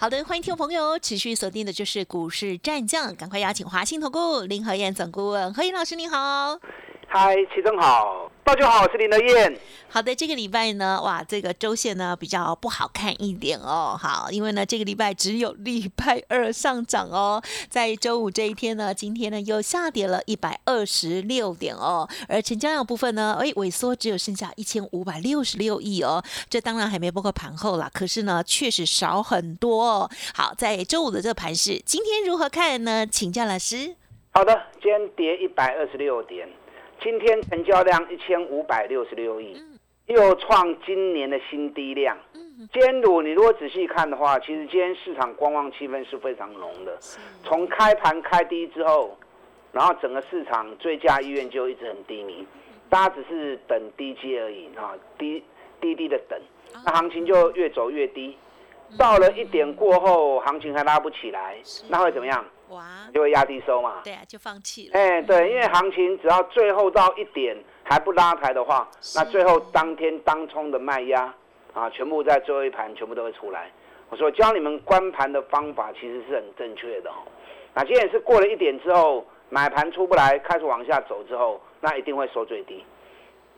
好的，欢迎听众朋友持续锁定的就是股市战将，赶快邀请华信投顾林和燕总顾问何燕老师，您好。嗨，齐总好，大家好，我是林德燕。好的，这个礼拜呢，哇，这个周线呢比较不好看一点哦。好，因为呢这个礼拜只有礼拜二上涨哦，在周五这一天呢，今天呢又下跌了一百二十六点哦，而成交量部分呢，哎，萎缩只有剩下一千五百六十六亿哦。这当然还没包括盘后啦，可是呢确实少很多。哦。好，在周五的这个盘市，今天如何看呢？请教老师。好的，今天跌一百二十六点。今天成交量一千五百六十六亿，又创今年的新低量。今天如你如果仔细看的话，其实今天市场观望气氛是非常浓的。从开盘开低之后，然后整个市场追加意愿就一直很低迷，大家只是等低阶而已啊，低低低的等，那行情就越走越低。到了一点过后，行情还拉不起来，那会怎么样？哇，就会压低收嘛。对啊，就放弃了。哎，对，因为行情只要最后到一点还不拉抬的话，那最后当天当冲的卖压啊，全部在最后一盘全部都会出来。我说教你们关盘的方法其实是很正确的哦。那今天是过了一点之后，买盘出不来，开始往下走之后，那一定会收最低。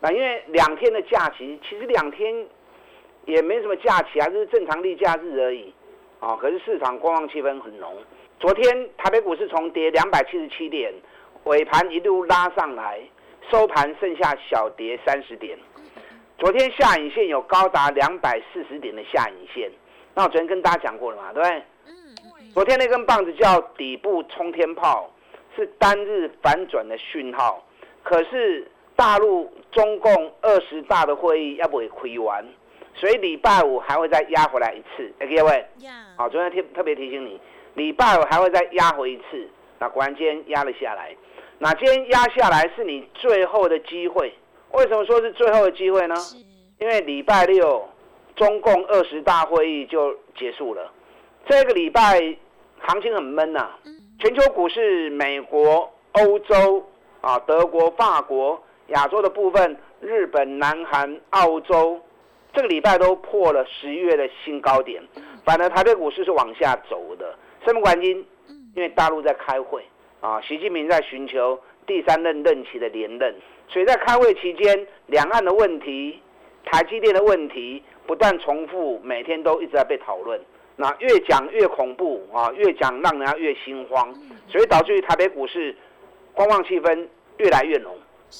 那因为两天的假期，其实两天也没什么假期啊，就是正常例假日而已啊。可是市场观望气氛很浓。昨天台北股市从跌两百七十七点，尾盘一路拉上来，收盘剩下小跌三十点。昨天下影线有高达两百四十点的下影线，那我昨天跟大家讲过了嘛，对不对？昨天那根棒子叫底部冲天炮，是单日反转的讯号。可是大陆中共二十大的会议要不会亏完，所以礼拜五还会再压回来一次。哎，各位，好，昨天特特别提醒你。礼拜五还会再压回一次，那果然今天压了下来。那今天压下来是你最后的机会。为什么说是最后的机会呢？因为礼拜六中共二十大会议就结束了。这个礼拜行情很闷呐，全球股市、美国、欧洲啊、德国、法国、亚洲的部分、日本、南韩、澳洲，这个礼拜都破了十一月的新高点。反而台北股市是往下走的。什么原因？因为大陆在开会啊，习近平在寻求第三任任期的连任，所以在开会期间，两岸的问题、台积电的问题不断重复，每天都一直在被讨论。那越讲越恐怖啊，越讲让人家越心慌，所以导致于台北股市观望气氛越来越浓。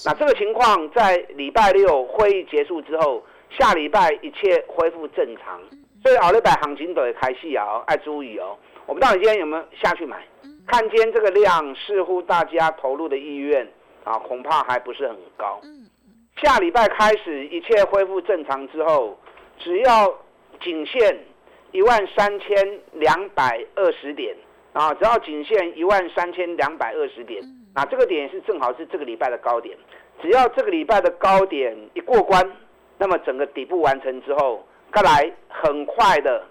那这个情况在礼拜六会议结束之后，下礼拜一切恢复正常，所以奥利百行情都会开戏啊，要注意哦。我不知道你今天有没有下去买？看今天这个量，似乎大家投入的意愿啊，恐怕还不是很高。下礼拜开始一切恢复正常之后，只要仅限一万三千两百二十点啊，只要仅限一万三千两百二十点，那这个点是正好是这个礼拜的高点。只要这个礼拜的高点一过关，那么整个底部完成之后，再来很快的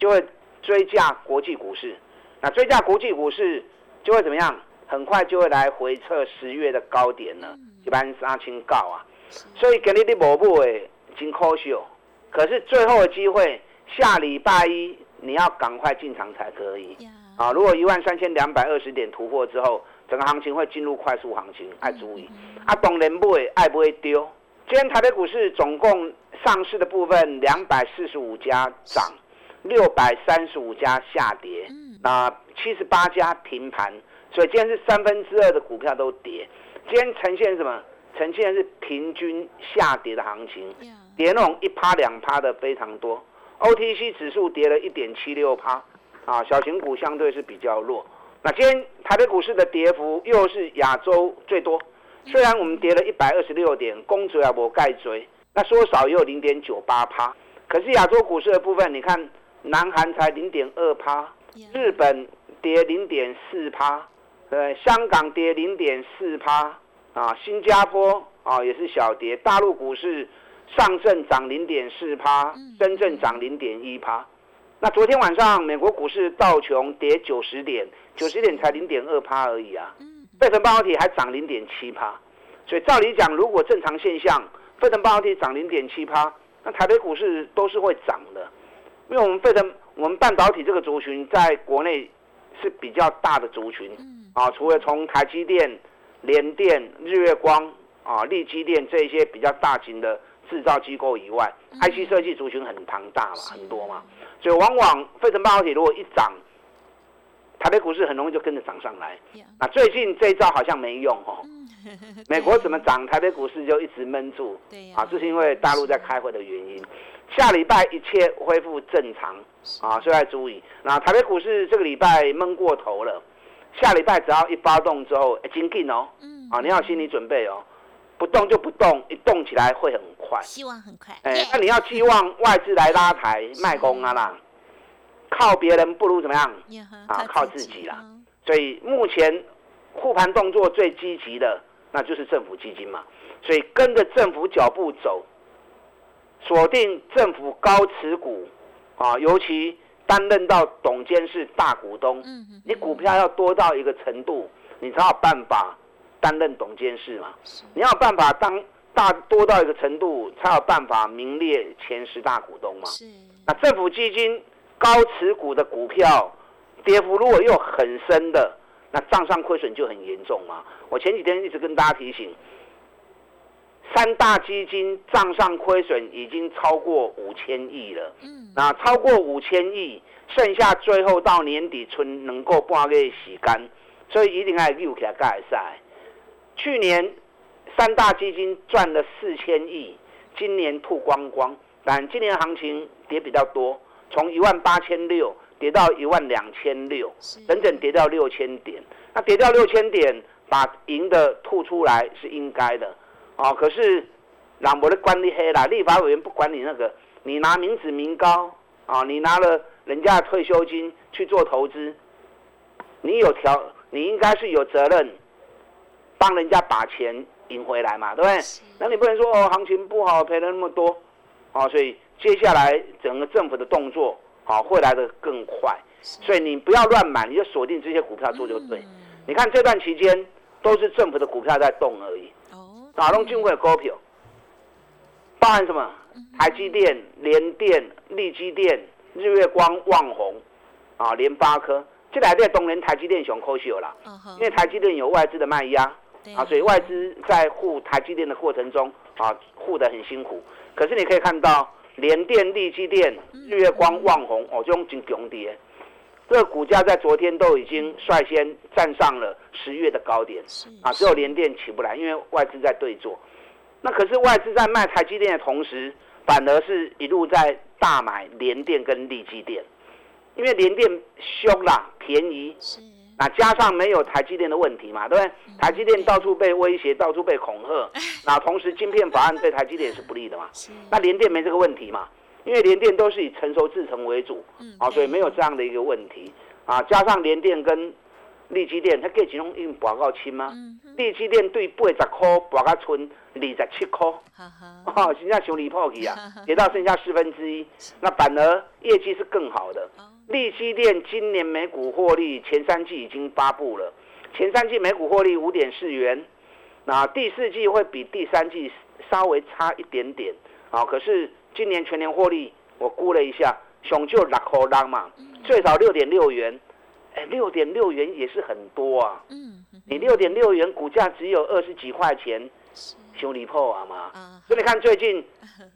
就会。追价国际股市，那追价国际股市就会怎么样？很快就会来回测十月的高点了，一般杀青告啊。所以给你的某部诶，真可惜。可是最后的机会，下礼拜一你要赶快进场才可以。啊，如果一万三千两百二十点突破之后，整个行情会进入快速行情，爱注意。啊，懂人不会爱不会丢。今天台北股市总共上市的部分两百四十五家涨。六百三十五家下跌，那七十八家平盘，所以今天是三分之二的股票都跌。今天呈现什么？呈现是平均下跌的行情，跌那种一趴两趴的非常多。OTC 指数跌了一点七六趴，啊，小型股相对是比较弱。那今天台北股市的跌幅又是亚洲最多，虽然我们跌了一百二十六点，公主要我盖追，那缩少也有零点九八趴。可是亚洲股市的部分，你看。南韩才零点二趴，日本跌零点四趴，呃，香港跌零点四趴，啊，新加坡啊也是小跌，大陆股市上证涨零点四趴，深圳涨零点一趴。那昨天晚上美国股市道琼跌九十点，九十点才零点二趴而已啊。费城半导体还涨零点七趴，所以照理讲，如果正常现象，费城半导体涨零点七趴，那台北股市都是会涨的，因为我们费城我们半导体这个族群在国内是比较大的族群，啊，除了从台积电、联电、日月光啊、力积电这些比较大型的制造机构以外，IC 设计族群很庞大嘛，很多嘛，所以往往费城半导体如果一涨，台北股市很容易就跟着涨上来。那最近这一招好像没用哦。美国怎么涨，台北股市就一直闷住。对啊，这是因为大陆在开会的原因。下礼拜一切恢复正常啊，所以要注意。那台北股市这个礼拜闷过头了，下礼拜只要一发动之后，紧紧哦。嗯。啊，你要心理准备哦，不动就不动，一动起来会很快。希望很快。哎，那你要寄望外资来拉抬卖空啊啦，靠别人不如怎么样？啊，靠自己啦。所以目前护盘动作最积极的，那就是政府基金嘛。所以跟着政府脚步走。锁定政府高持股，啊，尤其担任到董监事大股东，你股票要多到一个程度，你才有办法担任董监事嘛。你要有办法当大多到一个程度，才有办法名列前十大股东嘛。那政府基金高持股的股票，跌幅如果又很深的，那账上亏损就很严重嘛。我前几天一直跟大家提醒。三大基金账上亏损已经超过五千亿了，嗯，那超过五千亿，剩下最后到年底存能够半个月洗干，所以一定要溜起来盖赛。去年三大基金赚了四千亿，今年吐光光，但今年行情跌比较多，从一万八千六跌到一万两千六，整整跌掉六千点。那跌掉六千点，把赢的吐出来是应该的。哦，可是，朗博的管理黑啦，立法委员不管你那个，你拿民脂民膏啊，你拿了人家的退休金去做投资，你有条，你应该是有责任帮人家把钱赢回来嘛，对不对？那你不能说哦，行情不好赔了那么多，哦，所以接下来整个政府的动作啊会来的更快，所以你不要乱买，你就锁定这些股票做就对。你看这段期间都是政府的股票在动而已。哪拢进会股票？包含什么？台积电、联电、力积电、日月光、旺宏，啊，联发科，这两个东联台积电熊科秀啦。因为台积电有外资的卖压，啊，所以外资在护台积电的过程中，啊，护得很辛苦。可是你可以看到，联电、力积电、日月光、旺宏，哦，这种真强跌。这个股价在昨天都已经率先站上了十月的高点，啊，只有联电起不来，因为外资在对坐。那可是外资在卖台积电的同时，反而是一路在大买联电跟力积电，因为联电凶啦，便宜，那加上没有台积电的问题嘛，对不对？台积电到处被威胁，到处被恐吓，那同时晶片法案对台积电也是不利的嘛，那联电没这个问题嘛。因为联电都是以成熟制成为主，啊，所以没有这样的一个问题，啊，加上联电跟利基电，它给其中用广告轻吗？利基电对八十块报告存二十七块，哦，现在熊离破去啊，跌到剩下四分之一，那反而业绩是更好的。利基电今年每股获利前三季已经发布了，前三季每股获利五点四元，那第四季会比第三季稍微差一点点，啊，可是。今年全年获利，我估了一下，熊就六块当嘛，最少六点六元，哎，六点六元也是很多啊。嗯，你六点六元股价只有二十几块钱，修理破啊嘛。所以你看最近，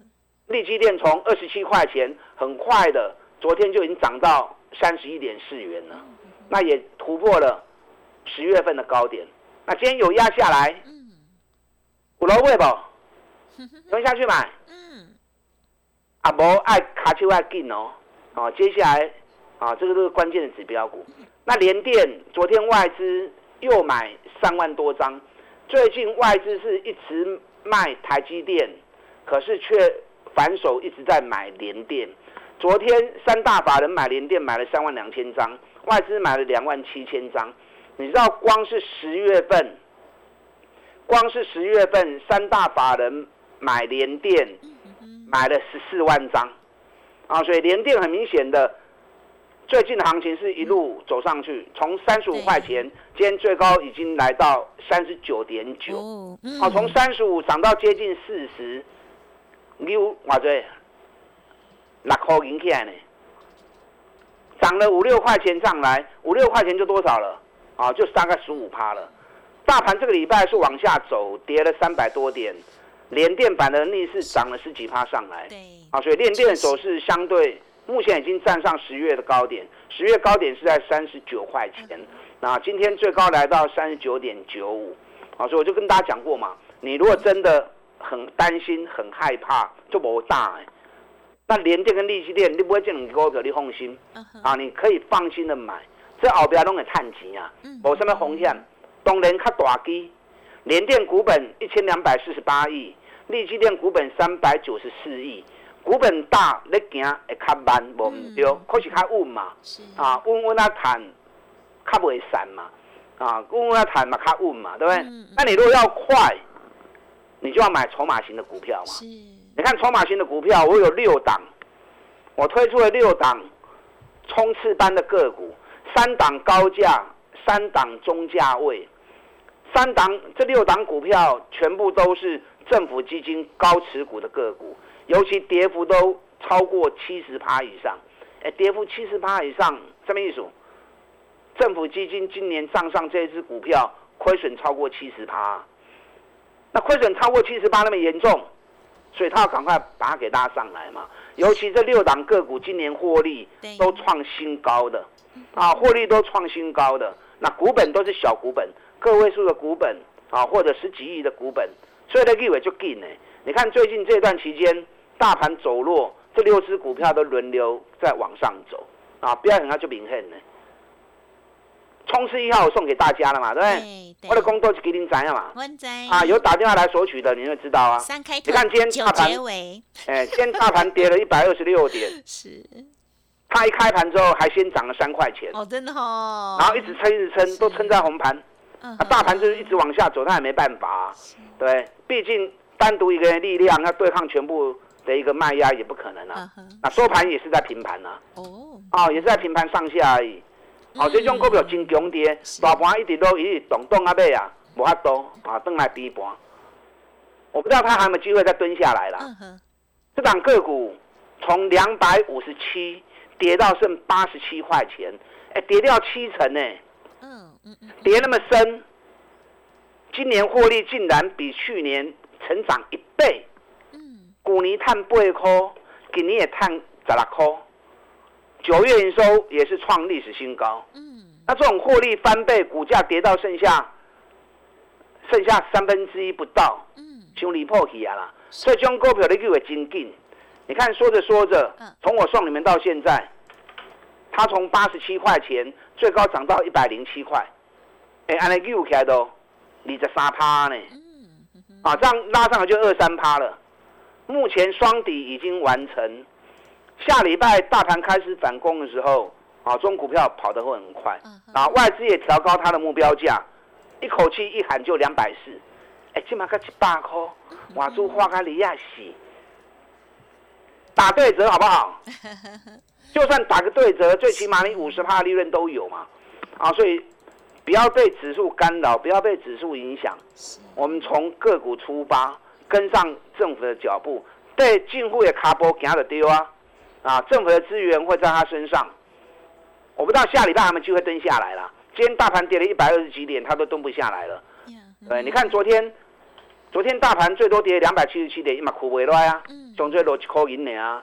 利基电从二十七块钱，很快的，昨天就已经涨到三十一点四元了，那也突破了十月份的高点。那今天有压下来，五楼位不？蹲下去买。啊，无爱卡丘爱紧哦，啊，接下来啊，这个都是关键的指标股。那联电昨天外资又买三万多张，最近外资是一直卖台积电，可是却反手一直在买联电。昨天三大法人买联电买了三万两千张，外资买了两万七千张。你知道光是十月份光是十月份三大法人买联电，买了十四万张，啊，所以联电很明显的，最近的行情是一路走上去，从三十五块钱，今天最高已经来到三十九点九，哦，从三十五涨到接近四十，六哇对，六块银起来呢，涨了五六块钱上来，五六块钱就多少了？啊，就大概十五趴了。大盘这个礼拜是往下走，跌了三百多点，连电板的逆势涨了十几趴上来。对，啊，所以连电走势相对目前已经站上十月的高点，十月高点是在三十九块钱，那今天最高来到三十九点九五。啊，所以我就跟大家讲过嘛，你如果真的很担心、很害怕，就不大哎。那连电跟利息电，你不会这两个股票你放心，啊，你可以放心的买。这后边拢会探钱啊，无什么风险。当然较大机，联电股本一千两百四十八亿，利基电股本三百九十四亿，股本大，你行会较慢，无唔对，可是较稳嘛，啊，稳稳啊谈，较袂散嘛，啊，稳稳啊谈嘛较稳嘛，对不对？那你如果要快，你就要买筹码型的股票嘛。你看筹码型的股票，我有六档，我推出了六档冲刺班的个股。三档高价，三档中价位，三档这六档股票全部都是政府基金高持股的个股，尤其跌幅都超过七十趴以上。哎，跌幅七十趴以上，什么意思？政府基金今年账上这支股票亏损超过七十趴，那亏损超过七十趴那么严重，所以他要赶快把它给拉上来嘛。尤其这六档个股今年获利都创新高的。啊，获利都创新高的，那股本都是小股本，个位数的股本啊，或者十几亿的股本，所以呢，立委就进呢。你看最近这段期间，大盘走弱，这六只股票都轮流在往上走啊，不要很快就明显呢。冲刺一号我送给大家了嘛，对不对？我的工作是给您怎样嘛？啊，有打电话来索取的，你就知道啊。三开你看今天大盘，哎，今天大盘跌了一百二十六点。是。它一开盘之后还先涨了三块钱，哦，真的哦，然后一直撑一直撑，都撑在红盘，那大盘就是一直往下走，它也没办法，对，毕竟单独一个人力量要对抗全部的一个卖压也不可能啊，那收盘也是在平盘啊，哦，啊，也是在平盘上下而已，好，这种股票真强跌，大盘一直都一直动动啊尾啊，无法多啊，等来低盘，我不知道它还有没有机会再蹲下来了，这档个股从两百五十七。跌到剩八十七块钱，哎，跌掉七成呢。跌那么深，今年获利竟然比去年成长一倍。嗯，股尼探八块，今年也探十六块，九月营收也是创历史新高。嗯，那这种获利翻倍，股价跌到剩下剩下三分之一不到。嗯，就离破起啊啦，所以将股票的机会真紧。你看，说着说着，从我送你们到现在，他从八十七块钱最高涨到一百零七块，哎，按那又起来都二十三趴呢，啊，这样拉上来就二三趴了。目前双底已经完成，下礼拜大盘开始反攻的时候，啊，中股票跑得会很快，啊，外资也调高它的目标价，一口气一喊就两百四，哎，起码个一百块，外资花开利亚死。打对折好不好？就算打个对折，最起码你五十趴利润都有嘛，啊，所以不要被指数干扰，不要被指数影响。我们从个股出发，跟上政府的脚步，对进户的卡波给他的丢啊，啊，政府的资源会在他身上。我不知道下礼拜有没有机会蹲下来了。今天大盘跌了一百二十几点，他都蹲不下来了。对，你看昨天。昨天大盘最多跌两百七十七点，一马苦回来啊，总最落一块银呢啊，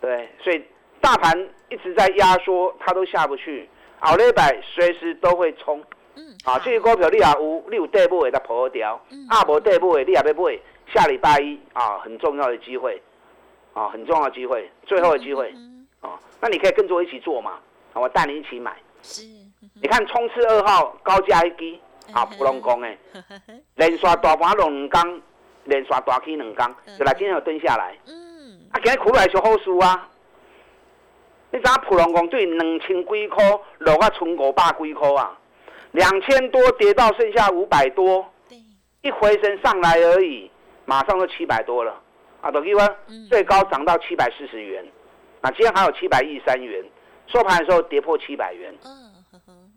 对，所以大盘一直在压缩，它都下不去，后礼拜随时都会冲，啊，这些股票你也有，你有底部会它破掉，啊，无底部的你也要买，下礼拜一啊，很重要的机会，啊，很重要的机会，最后的机会，啊，那你可以跟着我一起做嘛，我带你一起买，是，你看冲刺二号高价一低。啊，普龙宫诶，连刷大盘两工，连刷大起两工，就来今天又蹲下来。嗯，啊，今日苦来是好事啊。你知影普龙宫对两千几块落啊，剩五百几块啊，两千多跌到剩下五百多。一回升上来而已，马上就七百多了。啊！等于说最高涨到七百四十元，那今天还有七百一三元，收盘的时候跌破七百元，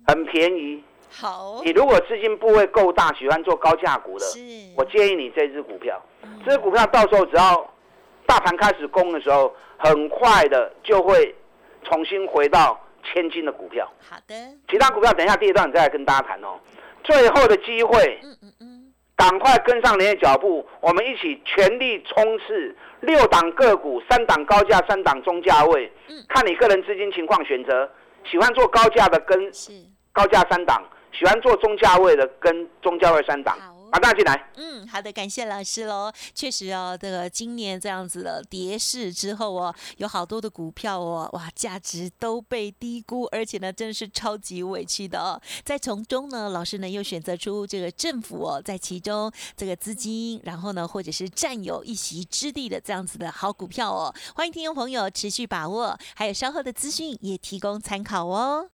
很便宜。好，你如果资金部位够大，喜欢做高价股的，我建议你这支股票，这支股票到时候只要大盘开始攻的时候，很快的就会重新回到千金的股票。好的，其他股票等一下第一段再来跟大家谈哦。最后的机会，嗯嗯嗯，赶快跟上连的脚步，我们一起全力冲刺六档个股，三档高价，三档中价位，嗯，看你个人资金情况选择，喜欢做高价的跟是高价三档。喜欢做中价位的，跟中价位三档，把大进来。嗯，好的，感谢老师喽。确实哦，这个今年这样子的跌势之后哦，有好多的股票哦，哇，价值都被低估，而且呢，真的是超级委屈的哦。在从中呢，老师呢又选择出这个政府哦，在其中这个资金，然后呢，或者是占有一席之地的这样子的好股票哦。欢迎听众朋友持续把握，还有稍后的资讯也提供参考哦。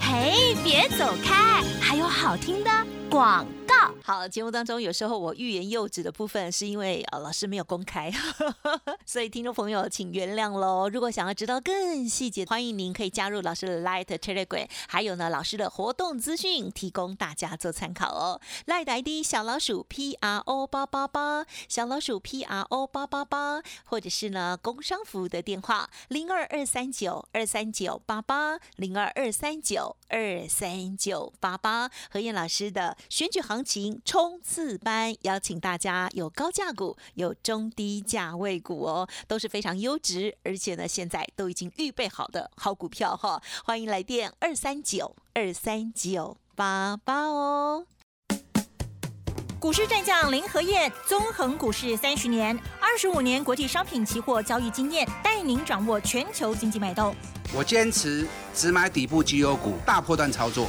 嘿，别走开！还有好听的广告。好，节目当中有时候我欲言又止的部分，是因为呃老师没有公开，所以听众朋友请原谅喽。如果想要知道更细节，欢迎您可以加入老师的 Light Telegram，还有呢老师的活动资讯，提供大家做参考哦。Light ID 小老鼠 P R O 八八八，小老鼠 P R O 八八八，或者是呢工商服务的电话零二二三九二三九八八零二二三九。二三九八八何燕老师的选举行情冲刺班，邀请大家有高价股，有中低价位股哦，都是非常优质，而且呢，现在都已经预备好的好股票哈。欢迎来电二三九二三九八八哦。股市战将林和燕，纵横股市三十年，二十五年国际商品期货交易经验，带您掌握全球经济脉动。我坚持只买底部绩优股，大波段操作。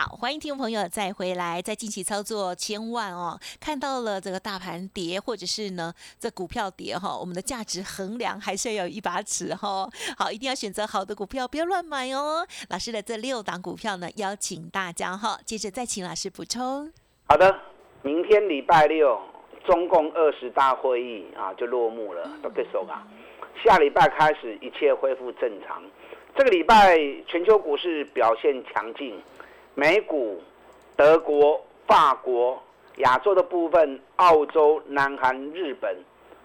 好，欢迎听众朋友再回来，在近期操作，千万哦，看到了这个大盘跌，或者是呢这股票跌哈，我们的价值衡量还是要有一把尺哈。好，一定要选择好的股票，不要乱买哦。老师的这六档股票呢，邀请大家哈，接着再请老师补充。好的，明天礼拜六中共二十大会议啊就落幕了，都结束吧。下礼拜开始一切恢复正常。这个礼拜全球股市表现强劲。美股、德国、法国、亚洲的部分、澳洲、南韩、日本，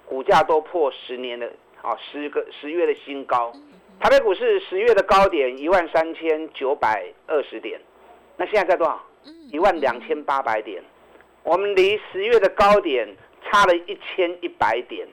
股价都破十年的啊十个十月的新高。台北股市十月的高点一万三千九百二十点，那现在在多少？一万两千八百点。我们离十月的高点差了一千一百点，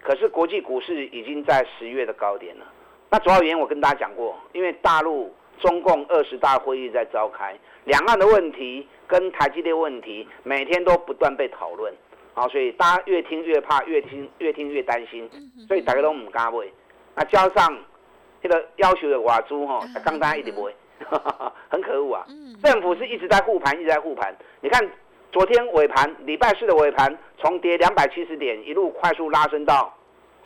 可是国际股市已经在十月的高点了。那主要原因我跟大家讲过，因为大陆。中共二十大会议在召开，两岸的问题跟台积电问题每天都不断被讨论，啊，所以大家越听越怕，越听越听越担心，所以大家都唔敢买。那加上这个要求的瓦猪哈，刚刚一直买，很可恶啊！政府是一直在护盘，一直在护盘。你看昨天尾盘，礼拜四的尾盘，从跌两百七十点一路快速拉升到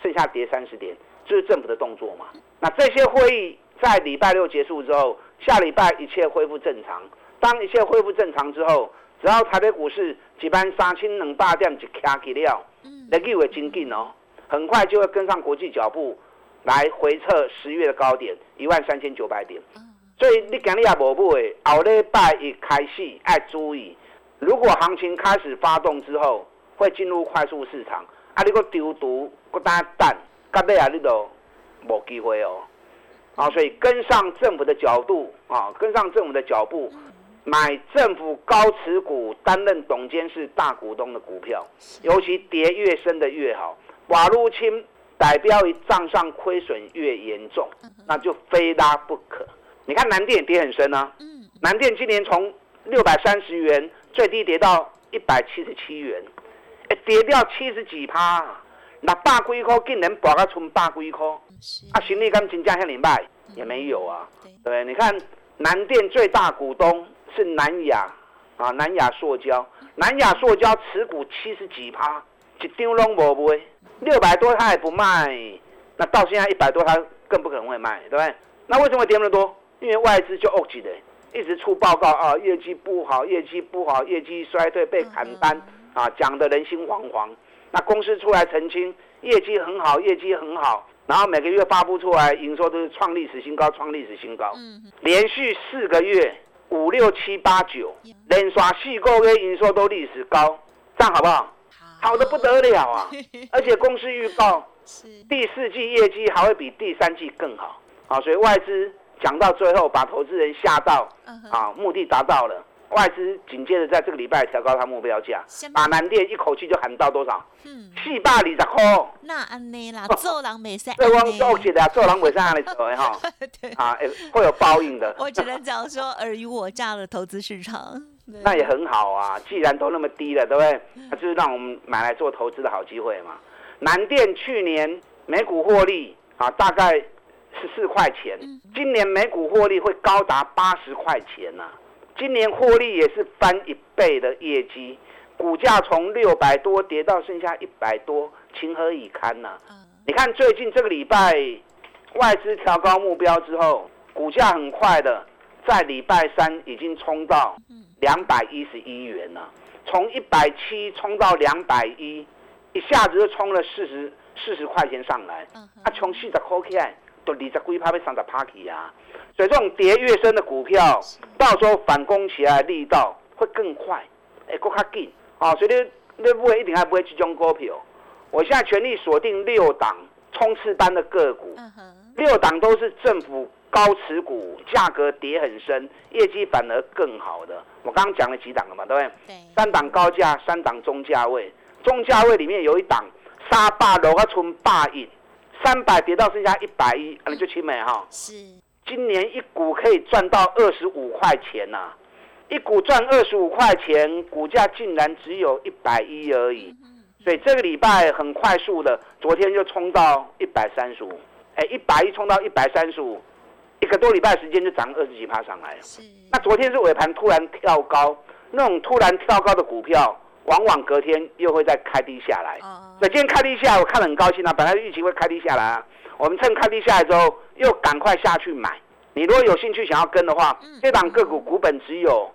剩下跌三十点，这是政府的动作嘛？那这些会议。在礼拜六结束之后，下礼拜一切恢复正常。当一切恢复正常之后，只要台北股市举办三千两百点就卡起了，那就会精进哦，很快就会跟上国际脚步，来回测十月的高点一万三千九百点。所以你今日也无买，后礼拜一开始要注意，如果行情开始发动之后，会进入快速市场，啊，你个丢毒，个单蛋，到尾啊，你都无机会哦。啊，所以跟上政府的角度啊，跟上政府的脚步，买政府高持股、担任董监事大股东的股票，尤其跌越深的越好。瓦入清代表于账上亏损越严重，那就非拉不可。你看南电跌很深啊，南电今年从六百三十元最低跌到一百七十七元，哎，跌掉七十几趴，那百几块竟然博个存百几块。啊，行李跟金价向你卖也没有啊，对对？你看南电最大股东是南亚啊，南亚塑胶，南亚塑胶持股七十几趴，一张拢无卖，六百多他也不卖，那到现在一百多他更不可能会卖，对不对？那为什么跌那么多？因为外资就恶起的，一直出报告啊，业绩不好，业绩不好，业绩衰退被砍单啊，讲的人心惶惶。那公司出来澄清，业绩很好，业绩很好，然后每个月发布出来，营收都是创历史新高，创历史新高，连续四个月五六七八九连刷四个月营收都历史高，这样好不好？好。的不得了啊！而且公司预告第四季业绩还会比第三季更好。啊，所以外资讲到最后把投资人吓到啊，目的达到了。外资紧接着在这个礼拜调高它目标价，把南电一口气就喊到多少？嗯，四百二十块。那安尼啦，做人没使。对，我做起的，做人没使安尼做的哈。对啊，会有报应的。我只能讲说尔虞我诈的投资市场。那也很好啊，既然都那么低了，对不对？那就是让我们买来做投资的好机会嘛。南电去年每股获利啊，大概十四块钱，今年每股获利会高达八十块钱呐。今年获利也是翻一倍的业绩，股价从六百多跌到剩下一百多，情何以堪呐？你看最近这个礼拜外资调高目标之后，股价很快的在礼拜三已经冲到两百一十一元了，从一百七冲到两百一，一下子就冲了四十四十块钱上来，啊，从四十块起来都二十几趴被三十趴去啊。所以这种跌越深的股票，到时候反攻起来力道会更快，哎，更卡紧啊！所以你你不会一定还不会集中股票。我现在全力锁定六档冲刺班的个股，六档都是政府高持股，价格跌很深，业绩反而更好的。我刚刚讲了几档了嘛，对不对？对。三档高价，三档中价位，中价位里面有一档沙坝楼啊，村霸印，三百跌到剩下一百一，你就清美哈。是。今年一股可以赚到二十五块钱呐，一股赚二十五块钱，股价竟然只有一百一而已，所以这个礼拜很快速的，昨天就冲到一百三十五，哎，一百一冲到一百三十五，一个多礼拜时间就涨二十几趴上来了。是，那昨天是尾盘突然跳高，那种突然跳高的股票，往往隔天又会再开低下来。所以今天开低下来，我看了很高兴啊，本来预期会开低下来啊。我们趁开低下来之后，又赶快下去买。你如果有兴趣想要跟的话，这档个股股本只有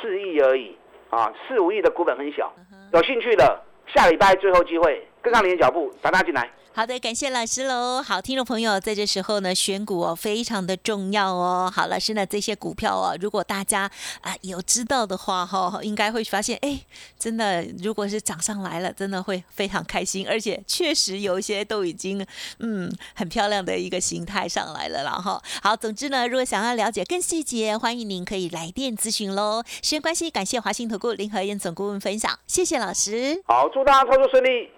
四亿而已啊，四五亿的股本很小。有兴趣的，下礼拜最后机会，跟上你的脚步，打大进来。好的，感谢老师喽。好，听众朋友，在这时候呢，选股哦非常的重要哦。好，老师呢这些股票哦，如果大家啊有知道的话哈，应该会发现，哎，真的如果是涨上来了，真的会非常开心，而且确实有一些都已经嗯很漂亮的一个形态上来了了哈。好，总之呢，如果想要了解更细节，欢迎您可以来电咨询喽。时间关系，感谢华信投顾林和燕总顾问分享，谢谢老师。好，祝大家操作顺利。